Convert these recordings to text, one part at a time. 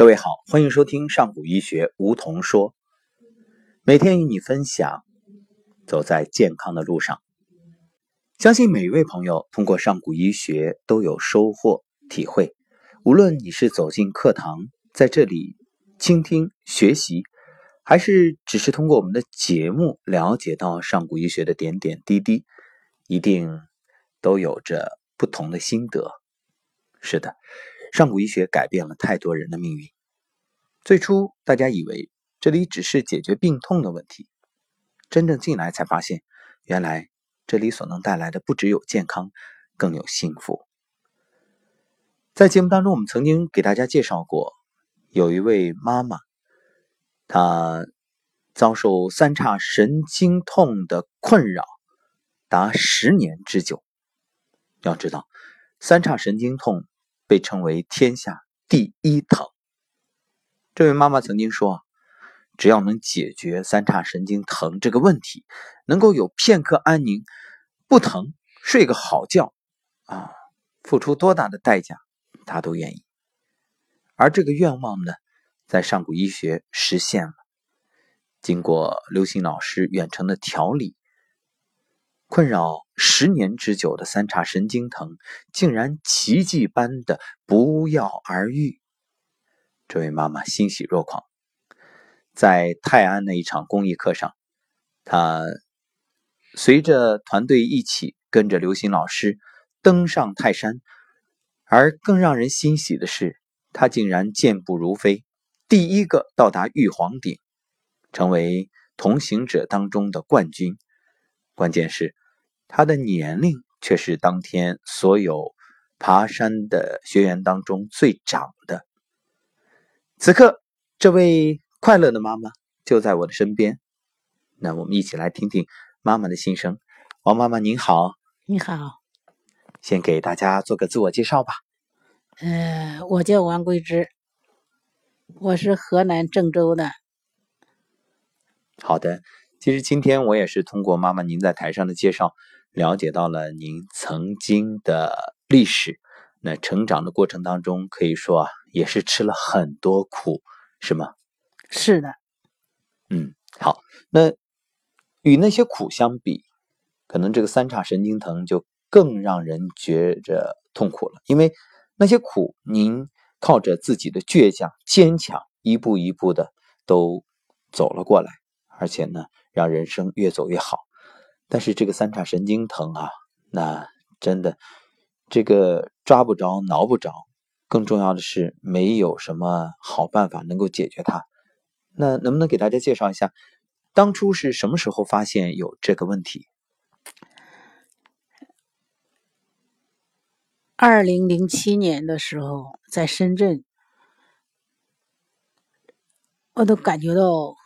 各位好，欢迎收听上古医学梧桐说，每天与你分享，走在健康的路上。相信每一位朋友通过上古医学都有收获体会。无论你是走进课堂，在这里倾听学习，还是只是通过我们的节目了解到上古医学的点点滴滴，一定都有着不同的心得。是的。上古医学改变了太多人的命运。最初，大家以为这里只是解决病痛的问题，真正进来才发现，原来这里所能带来的不只有健康，更有幸福。在节目当中，我们曾经给大家介绍过，有一位妈妈，她遭受三叉神经痛的困扰达十年之久。要知道，三叉神经痛。被称为天下第一疼。这位妈妈曾经说：“只要能解决三叉神经疼这个问题，能够有片刻安宁，不疼，睡个好觉，啊，付出多大的代价，她都愿意。”而这个愿望呢，在上古医学实现了。经过刘星老师远程的调理。困扰十年之久的三叉神经疼，竟然奇迹般的不药而愈。这位妈妈欣喜若狂。在泰安的一场公益课上，她随着团队一起跟着刘星老师登上泰山，而更让人欣喜的是，她竟然健步如飞，第一个到达玉皇顶，成为同行者当中的冠军。关键是。他的年龄却是当天所有爬山的学员当中最长的。此刻，这位快乐的妈妈就在我的身边。那我们一起来听听妈妈的心声。王妈妈您好，你好，先给大家做个自我介绍吧。呃，我叫王桂芝，我是河南郑州的。好的，其实今天我也是通过妈妈您在台上的介绍。了解到了您曾经的历史，那成长的过程当中，可以说啊，也是吃了很多苦，是吗？是的。嗯，好，那与那些苦相比，可能这个三叉神经疼就更让人觉着痛苦了，因为那些苦，您靠着自己的倔强、坚强，一步一步的都走了过来，而且呢，让人生越走越好。但是这个三叉神经疼啊，那真的这个抓不着、挠不着，更重要的是没有什么好办法能够解决它。那能不能给大家介绍一下，当初是什么时候发现有这个问题？二零零七年的时候，在深圳，我都感觉到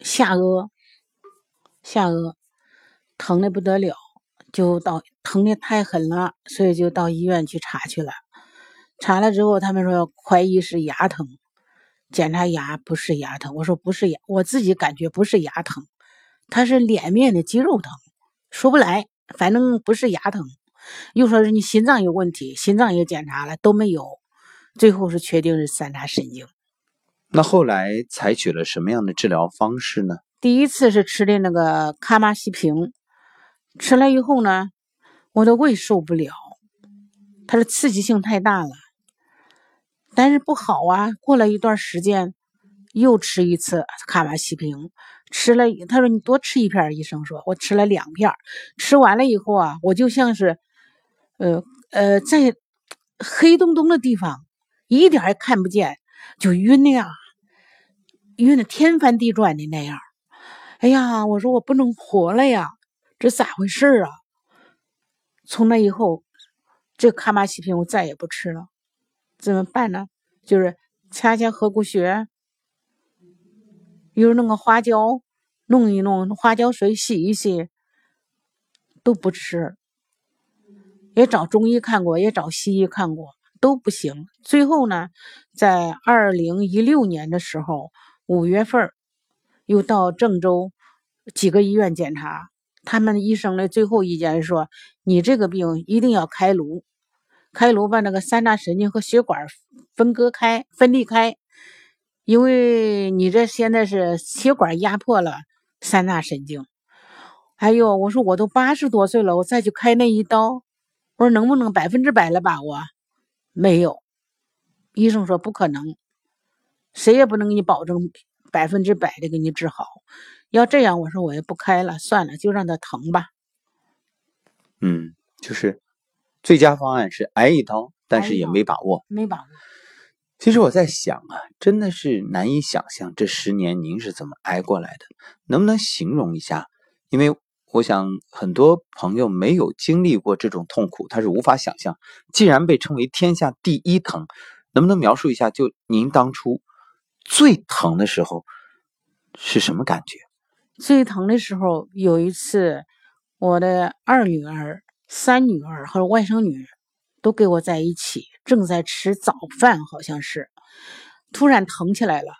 下颚、下颚。疼的不得了，就到疼的太狠了，所以就到医院去查去了。查了之后，他们说怀疑是牙疼，检查牙不是牙疼。我说不是牙，我自己感觉不是牙疼，他是脸面的肌肉疼，说不来，反正不是牙疼。又说是你心脏有问题，心脏也检查了都没有，最后是确定是三叉神经。那后来采取了什么样的治疗方式呢？第一次是吃的那个卡马西平。吃了以后呢，我的胃受不了，它的刺激性太大了，但是不好啊。过了一段时间，又吃一次卡马西平，吃了，他说你多吃一片，医生说我吃了两片，吃完了以后啊，我就像是，呃呃，在黑洞洞的地方，一点也看不见，就晕的呀，晕的天翻地转的那样。哎呀，我说我不能活了呀。这咋回事啊？从那以后，这卡马西平我再也不吃了。怎么办呢？就是掐掐合谷穴，又弄个花椒，弄一弄花椒水洗一洗，都不吃。也找中医看过，也找西医看过，都不行。最后呢，在二零一六年的时候，五月份又到郑州几个医院检查。他们医生的最后意见是说：“你这个病一定要开颅，开颅把那个三叉神经和血管分割开、分离开，因为你这现在是血管压迫了三大神经。哎呦，我说我都八十多岁了，我再去开那一刀，我说能不能百分之百的把握？没有，医生说不可能，谁也不能给你保证百分之百的给你治好。要这样，我说我也不开了，算了，就让他疼吧。嗯，就是最佳方案是挨一刀，但是也没把握，没把握。其实我在想啊，真的是难以想象这十年您是怎么挨过来的，能不能形容一下？因为。我想很多朋友没有经历过这种痛苦，他是无法想象。既然被称为天下第一疼，能不能描述一下？就您当初最疼的时候是什么感觉？最疼的时候，有一次我的二女儿、三女儿和外甥女都跟我在一起，正在吃早饭，好像是突然疼起来了。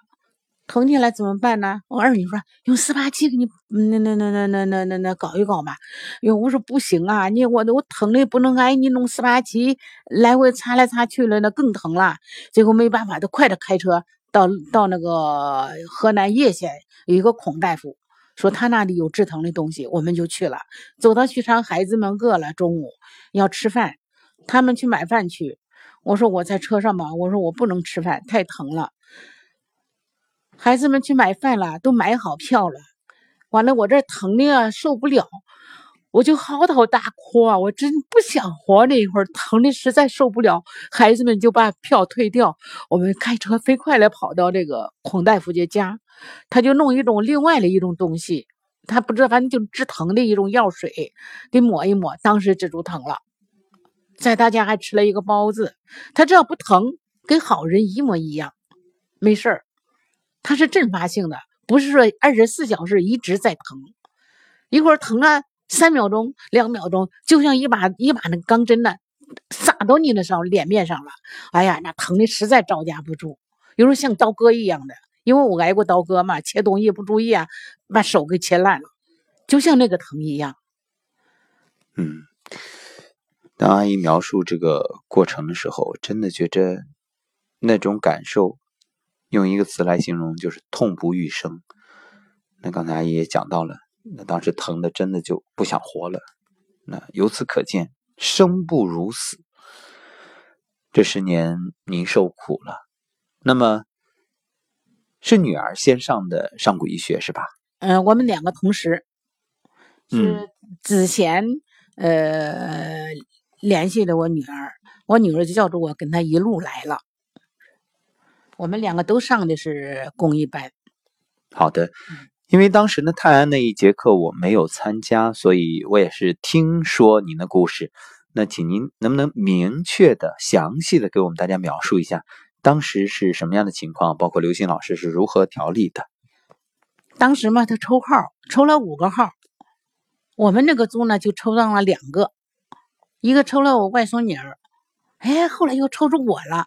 疼起来怎么办呢？我二女说用四八七给你那那那那那那那那搞一搞嘛。哟，我说不行啊，你我我疼的不能挨你弄四八七来回擦来擦去了，那更疼了。最后没办法，就快点开车到到那个河南叶县有一个孔大夫，说他那里有止疼的东西，我们就去了。走到许昌，孩子们饿了，中午要吃饭，他们去买饭去。我说我在车上嘛，我说我不能吃饭，太疼了。孩子们去买饭了，都买好票了。完了，我这疼的，受不了，我就嚎啕大哭啊！我真不想活那一会儿，疼的实在受不了。孩子们就把票退掉，我们开车飞快的跑到这个孔大夫家，他就弄一种另外的一种东西，他不知道，反正就止疼的一种药水，给抹一抹，当时止住疼了。在他家还吃了一个包子，他只要不疼，跟好人一模一样，没事儿。他是阵发性的，不是说二十四小时一直在疼，一会儿疼啊，三秒钟、两秒钟，就像一把一把那钢针呢，撒到你那上脸面上了。哎呀，那疼的实在招架不住，有时候像刀割一样的，因为我挨过刀割嘛，切东西不注意啊，把手给切烂了，就像那个疼一样。嗯，当阿姨描述这个过程的时候，真的觉着那种感受。用一个词来形容，就是痛不欲生。那刚才阿姨也讲到了，那当时疼的真的就不想活了。那由此可见，生不如死。这十年您受苦了。那么，是女儿先上的上古医学是吧？嗯，我们两个同时是子贤呃联系的我女儿，我女儿就叫着我跟她一路来了。我们两个都上的是公益班。好的，因为当时呢，泰安那一节课我没有参加，所以我也是听说您的故事。那请您能不能明确的、详细的给我们大家描述一下，当时是什么样的情况？包括刘星老师是如何调理的？当时嘛，他抽号抽了五个号，我们那个组呢就抽到了两个，一个抽了我外甥女儿，哎，后来又抽出我了。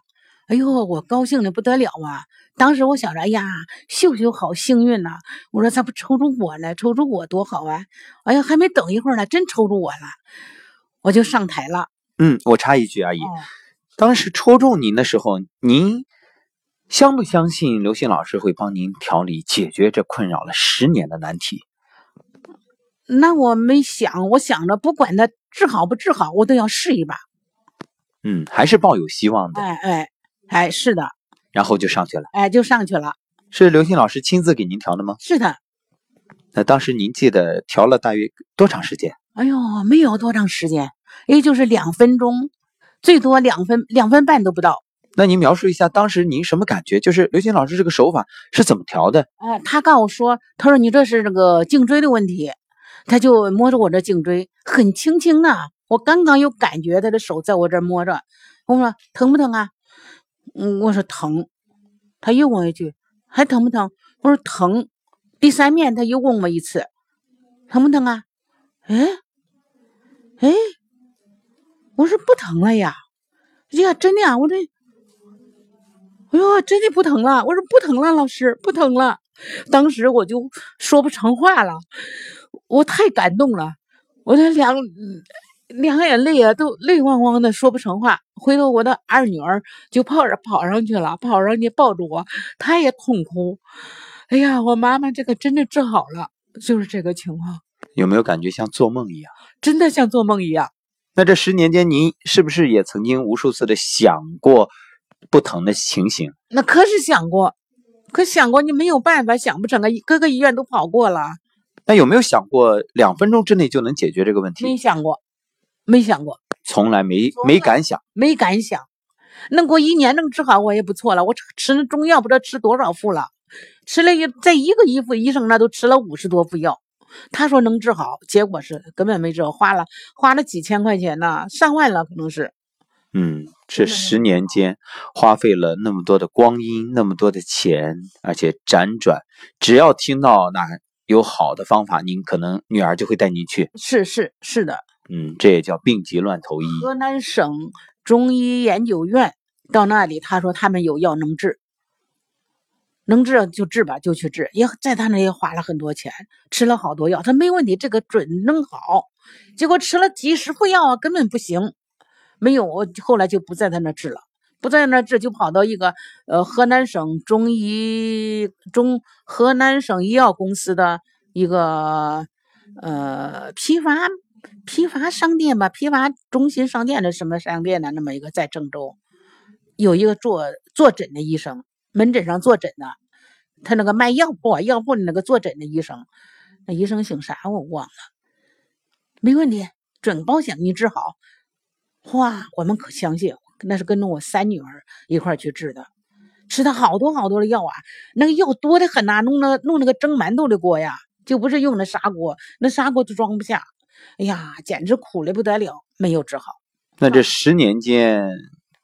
哎呦，我高兴的不得了啊！当时我想着，哎呀，秀秀好幸运呐！我说咋不抽中我呢？抽中我多好啊！哎呀，还没等一会儿呢，真抽中我了，我就上台了。嗯，我插一句，阿姨，当时抽中您的时候，您相不相信刘星老师会帮您调理解决这困扰了十年的难题？那我没想，我想着不管他治好不治好，我都要试一把。嗯，还是抱有希望的。哎哎。哎，是的，然后就上去了。哎，就上去了。是刘星老师亲自给您调的吗？是的。那当时您记得调了大约多长时间？哎呦，没有多长时间，也就是两分钟，最多两分两分半都不到。那您描述一下当时您什么感觉？就是刘星老师这个手法是怎么调的？哎，他告诉我说，他说你这是这个颈椎的问题，他就摸着我这颈椎，很轻轻的，我刚刚有感觉，他的手在我这摸着，我说疼不疼啊？嗯，我说疼，他又问一句，还疼不疼？我说疼。第三遍他又问我一次，疼不疼啊？哎，哎，我说不疼了呀。呀，真的啊，我这，哎呦，真的不疼了。我说不疼了，老师不疼了。当时我就说不成话了，我太感动了，我这两两眼泪啊，都泪汪汪的，说不成话。回头我的二女儿就跑着跑上去了，跑上去抱住我，她也痛哭。哎呀，我妈妈这个真的治好了，就是这个情况。有没有感觉像做梦一样？真的像做梦一样。那这十年间，您是不是也曾经无数次的想过不疼的情形？那可是想过，可想过你没有办法，想不成啊！各个医院都跑过了。那有没有想过两分钟之内就能解决这个问题？没想过。没想过，从来没没敢想，没敢想，能过一年能治好我也不错了。我吃那中药不知道吃多少副了，吃了一在一个医副医生那都吃了五十多副药，他说能治好，结果是根本没治好，花了花了几千块钱呢，上万了可能是。嗯，这十年间花费了那么多的光阴，那么多的钱，而且辗转，只要听到哪有好的方法，您可能女儿就会带您去。是是是的。嗯，这也叫病急乱投医。河南省中医研究院到那里，他说他们有药能治，能治就治吧，就去治。也在他那也花了很多钱，吃了好多药，他没问题，这个准能好。结果吃了几十副药啊，根本不行，没有。我后来就不在他那治了，不在那治，就跑到一个呃河南省中医中河南省医药公司的一个呃批发。批发商店吧，批发中心商店的什么商店呢？那么一个在郑州，有一个做坐诊的医生，门诊上坐诊的，他那个卖药铺，药铺的那个坐诊的医生，那医生姓啥我忘了，没问题，准保险给你治好。哇，我们可相信，那是跟着我三女儿一块去治的，吃的好多好多的药啊，那个药多的很呐，弄那弄那个蒸馒头的锅呀，就不是用那砂锅，那砂锅都装不下。哎呀，简直苦的不得了，没有治好。那这十年间，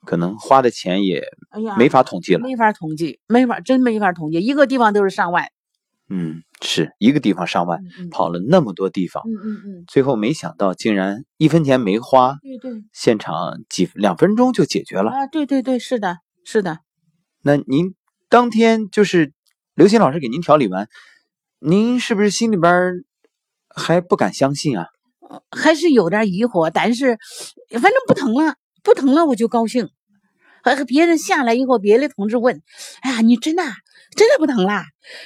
可能花的钱也，哎呀，没法统计了，没法统计，没法，真没法统计，一个地方都是上万。嗯，是一个地方上万，跑了那么多地方，嗯嗯嗯，最后没想到竟然一分钱没花，对对，现场几两分钟就解决了啊！对对对，是的，是的。那您当天就是刘鑫老师给您调理完，您是不是心里边还不敢相信啊？还是有点疑惑，但是反正不疼了，不疼了我就高兴。和别人下来以后，别的同志问：“哎呀，你真的真的不疼了？”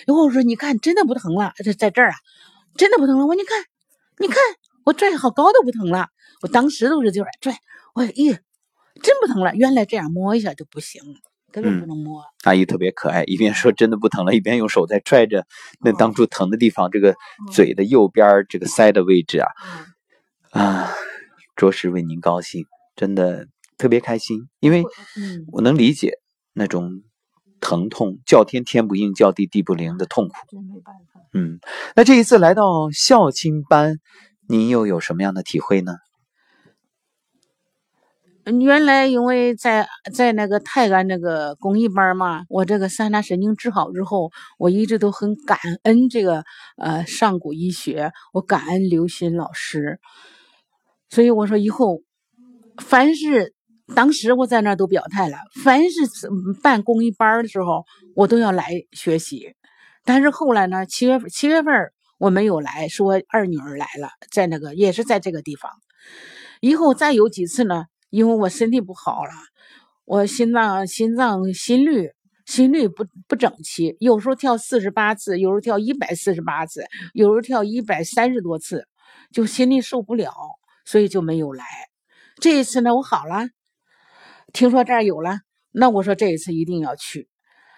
然后我说：“你看，真的不疼了，在在这儿啊，真的不疼了。”我你看，你看我拽好高都不疼了。我当时都是就是拽，我咦，真不疼了。原来这样摸一下就不行，根本不能摸。阿姨特别可爱，一边说真的不疼了，一边用手在拽着那当初疼的地方，这个嘴的右边这个腮的位置啊。啊，着实为您高兴，真的特别开心，因为我能理解那种疼痛，叫天天不应，叫地地不灵的痛苦。嗯，那这一次来到孝亲班，您又有什么样的体会呢？原来因为在在那个泰安那个公益班嘛，我这个三叉神经治好之后，我一直都很感恩这个呃上古医学，我感恩刘鑫老师。所以我说以后，凡是当时我在那儿都表态了，凡是办公益班的时候，我都要来学习。但是后来呢，七月份七月份我没有来，是我二女儿来了，在那个也是在这个地方。以后再有几次呢，因为我身体不好了，我心脏心脏心率心率不不整齐，有时候跳四十八次，有时候跳一百四十八次，有时候跳一百三十多次，就心里受不了。所以就没有来。这一次呢，我好了，听说这儿有了，那我说这一次一定要去。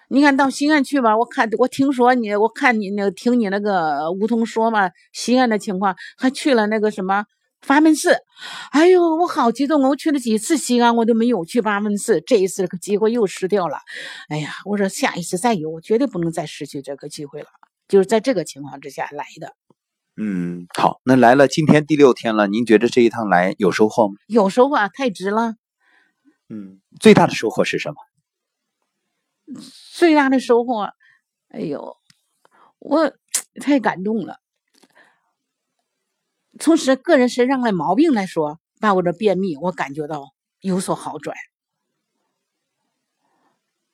你看到西安去吧，我看我听说你，我看你那听你那个梧桐说嘛，西安的情况，还去了那个什么法门寺。哎呦，我好激动我去了几次西安，我都没有去法门寺，这一次可机会又失掉了。哎呀，我说下一次再有，我绝对不能再失去这个机会了。就是在这个情况之下来的。嗯，好，那来了，今天第六天了，您觉得这一趟来有收获吗？有收获，太值了。嗯，最大的收获是什么？最大的收获，哎呦，我太感动了。从身个人身上的毛病来说，把我的便秘，我感觉到有所好转。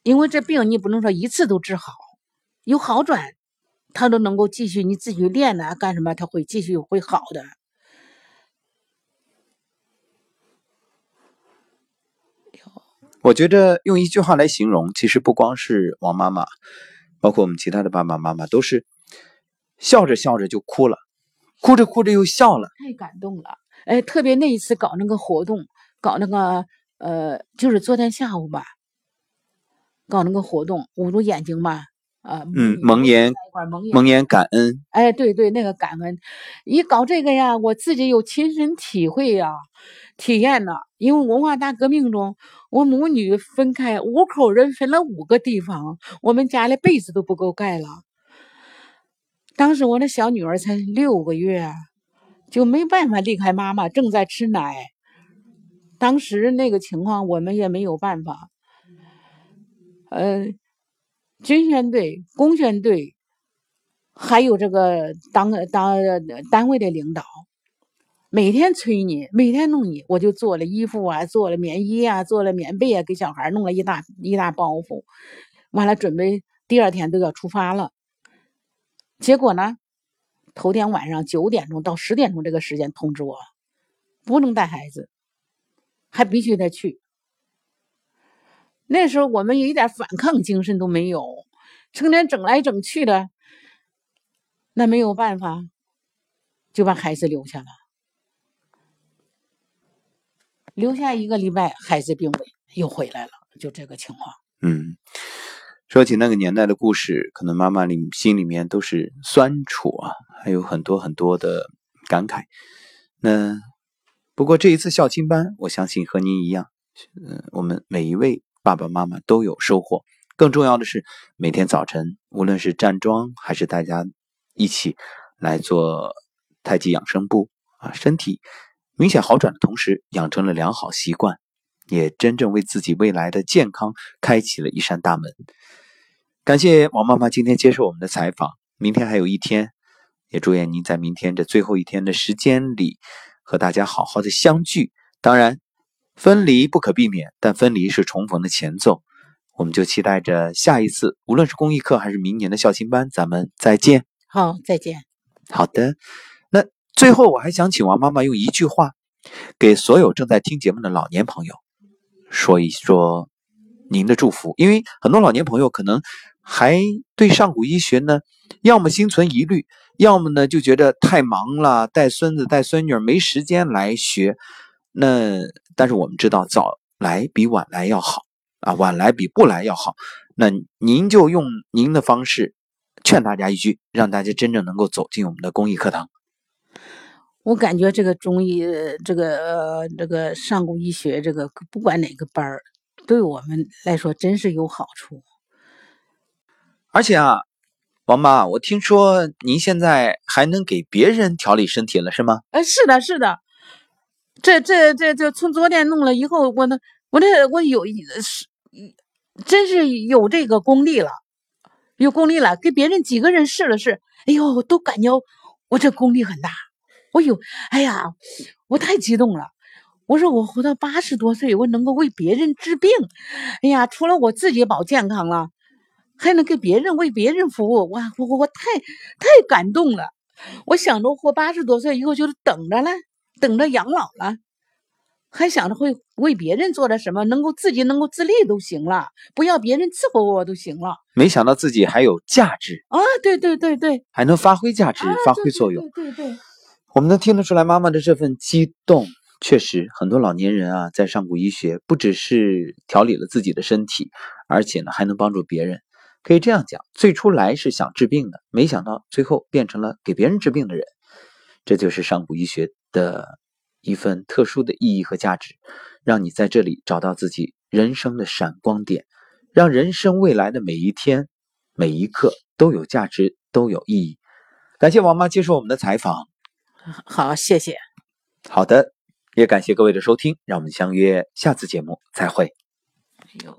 因为这病你不能说一次都治好，有好转。他都能够继续你自己练呢，干什么？他会继续会好的。我觉着用一句话来形容，其实不光是王妈妈，包括我们其他的爸爸妈妈都是笑着笑着就哭了，哭着哭着又笑了。太感动了，哎，特别那一次搞那个活动，搞那个呃，就是昨天下午吧，搞那个活动，捂住眼睛嘛。啊，嗯，蒙眼，蒙眼感恩。哎，对对，那个感恩，一搞这个呀，我自己有亲身体会呀，体验呢。因为文化大革命中，我母女分开，五口人分了五个地方，我们家的被子都不够盖了。当时我的小女儿才六个月，就没办法离开妈妈，正在吃奶。当时那个情况，我们也没有办法。呃，军宣队、工宣队，还有这个当当单位的领导。每天催你，每天弄你，我就做了衣服啊，做了棉衣啊，做了棉被啊，给小孩弄了一大一大包袱，完了准备第二天都要出发了。结果呢，头天晚上九点钟到十点钟这个时间通知我，不能带孩子，还必须得去。那时候我们一点反抗精神都没有，成天整来整去的，那没有办法，就把孩子留下了。留下一个礼拜，孩子病危又回来了，就这个情况。嗯，说起那个年代的故事，可能妈妈里心里面都是酸楚啊，还有很多很多的感慨。那不过这一次校庆班，我相信和您一样，嗯，我们每一位爸爸妈妈都有收获。更重要的是，每天早晨，无论是站桩还是大家一起来做太极养生步啊，身体。明显好转的同时，养成了良好习惯，也真正为自己未来的健康开启了一扇大门。感谢王妈妈今天接受我们的采访。明天还有一天，也祝愿您在明天这最后一天的时间里和大家好好的相聚。当然，分离不可避免，但分离是重逢的前奏。我们就期待着下一次，无论是公益课还是明年的校庆班，咱们再见。好，再见。好的。那最后，我还想请王妈妈用一句话，给所有正在听节目的老年朋友说一说您的祝福。因为很多老年朋友可能还对上古医学呢，要么心存疑虑，要么呢就觉得太忙了，带孙子带孙女没时间来学。那但是我们知道，早来比晚来要好啊，晚来比不来要好。那您就用您的方式劝大家一句，让大家真正能够走进我们的公益课堂。我感觉这个中医，这个呃，这个上古医学，这个不管哪个班儿，对我们来说真是有好处。而且啊，王妈，我听说您现在还能给别人调理身体了，是吗？哎，是的，是的。这这这这，从昨天弄了以后，我那我这我有一是，真是有这个功力了，有功力了。给别人几个人试了试，哎呦，都感觉我这功力很大。我有，哎呀，我太激动了！我说我活到八十多岁，我能够为别人治病，哎呀，除了我自己保健康了，还能给别人为别人服务，我我我太太感动了！我想着活八十多岁以后就是等着了，等着养老了，还想着会为别人做点什么，能够自己能够自立都行了，不要别人伺候我都行了。没想到自己还有价值啊！对对对对，还能发挥价值，发挥作用。对对。我们能听得出来妈妈的这份激动，确实很多老年人啊，在上古医学不只是调理了自己的身体，而且呢还能帮助别人。可以这样讲，最初来是想治病的，没想到最后变成了给别人治病的人。这就是上古医学的一份特殊的意义和价值，让你在这里找到自己人生的闪光点，让人生未来的每一天、每一刻都有价值、都有意义。感谢王妈接受我们的采访。好，谢谢。好的，也感谢各位的收听，让我们相约下次节目再会。哎呦。